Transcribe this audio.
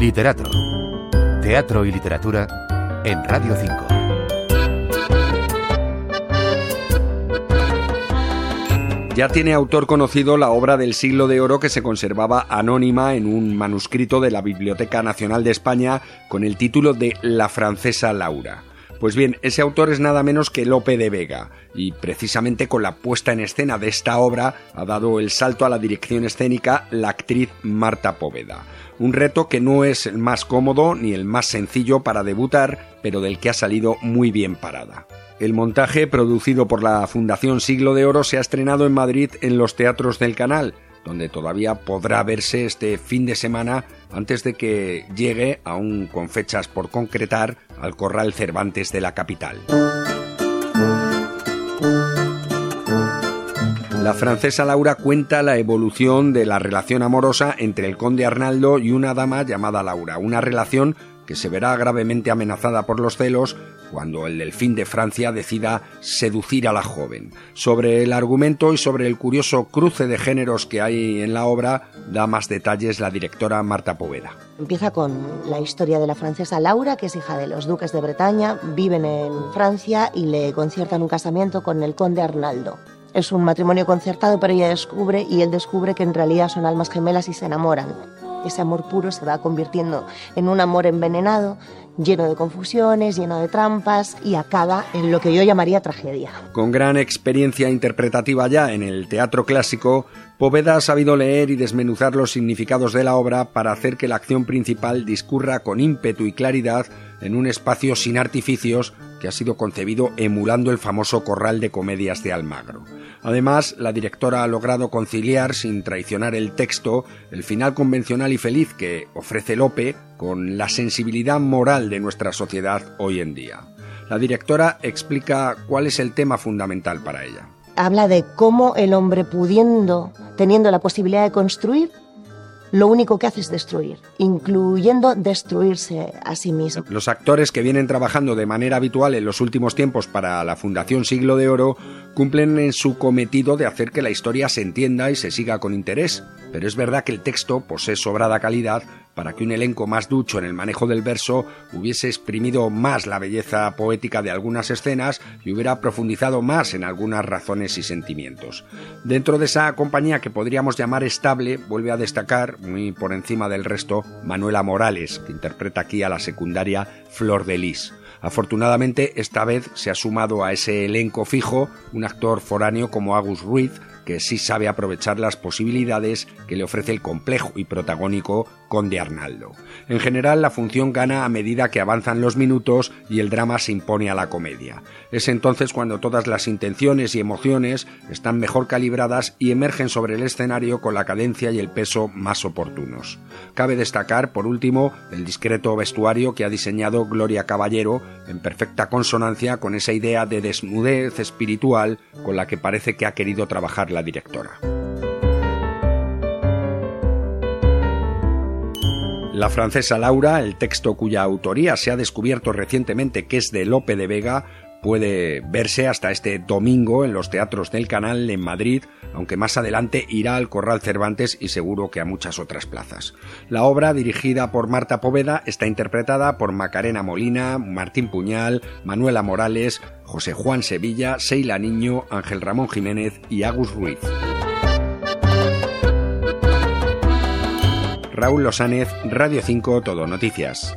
Literato. Teatro y literatura en Radio 5. Ya tiene autor conocido la obra del siglo de oro que se conservaba anónima en un manuscrito de la Biblioteca Nacional de España con el título de La francesa Laura. Pues bien, ese autor es nada menos que Lope de Vega, y precisamente con la puesta en escena de esta obra ha dado el salto a la dirección escénica la actriz Marta Póveda. Un reto que no es el más cómodo ni el más sencillo para debutar, pero del que ha salido muy bien parada. El montaje, producido por la Fundación Siglo de Oro, se ha estrenado en Madrid en los teatros del canal, donde todavía podrá verse este fin de semana antes de que llegue, aún con fechas por concretar, al Corral Cervantes de la capital. La francesa Laura cuenta la evolución de la relación amorosa entre el conde Arnaldo y una dama llamada Laura, una relación que se verá gravemente amenazada por los celos cuando el delfín de Francia decida seducir a la joven. Sobre el argumento y sobre el curioso cruce de géneros que hay en la obra da más detalles la directora Marta Poveda. Empieza con la historia de la francesa Laura, que es hija de los duques de Bretaña, viven en Francia y le conciertan un casamiento con el conde Arnaldo. Es un matrimonio concertado, pero ella descubre y él descubre que en realidad son almas gemelas y se enamoran. Ese amor puro se va convirtiendo en un amor envenenado, lleno de confusiones, lleno de trampas y acaba en lo que yo llamaría tragedia. Con gran experiencia interpretativa ya en el teatro clásico, Poveda ha sabido leer y desmenuzar los significados de la obra para hacer que la acción principal discurra con ímpetu y claridad en un espacio sin artificios que ha sido concebido emulando el famoso corral de comedias de Almagro. Además, la directora ha logrado conciliar, sin traicionar el texto, el final convencional y feliz que ofrece Lope con la sensibilidad moral de nuestra sociedad hoy en día. La directora explica cuál es el tema fundamental para ella. Habla de cómo el hombre pudiendo, teniendo la posibilidad de construir, lo único que hace es destruir, incluyendo destruirse a sí mismo. Los actores que vienen trabajando de manera habitual en los últimos tiempos para la Fundación Siglo de Oro cumplen en su cometido de hacer que la historia se entienda y se siga con interés, pero es verdad que el texto posee sobrada calidad para que un elenco más ducho en el manejo del verso hubiese exprimido más la belleza poética de algunas escenas y hubiera profundizado más en algunas razones y sentimientos. Dentro de esa compañía que podríamos llamar estable, vuelve a destacar, muy por encima del resto, Manuela Morales, que interpreta aquí a la secundaria Flor de Lis. Afortunadamente, esta vez se ha sumado a ese elenco fijo un actor foráneo como Agus Ruiz, que sí sabe aprovechar las posibilidades que le ofrece el complejo y protagónico Conde Arnaldo. En general, la función gana a medida que avanzan los minutos y el drama se impone a la comedia. Es entonces cuando todas las intenciones y emociones están mejor calibradas y emergen sobre el escenario con la cadencia y el peso más oportunos. Cabe destacar, por último, el discreto vestuario que ha diseñado Gloria Caballero en perfecta consonancia con esa idea de desnudez espiritual con la que parece que ha querido trabajar la directora. La francesa Laura, el texto cuya autoría se ha descubierto recientemente que es de Lope de Vega, puede verse hasta este domingo en los teatros del canal en Madrid, aunque más adelante irá al Corral Cervantes y seguro que a muchas otras plazas. La obra, dirigida por Marta Poveda, está interpretada por Macarena Molina, Martín Puñal, Manuela Morales, José Juan Sevilla, Seila Niño, Ángel Ramón Jiménez y Agus Ruiz. Raúl Losánez, Radio 5 Todo Noticias.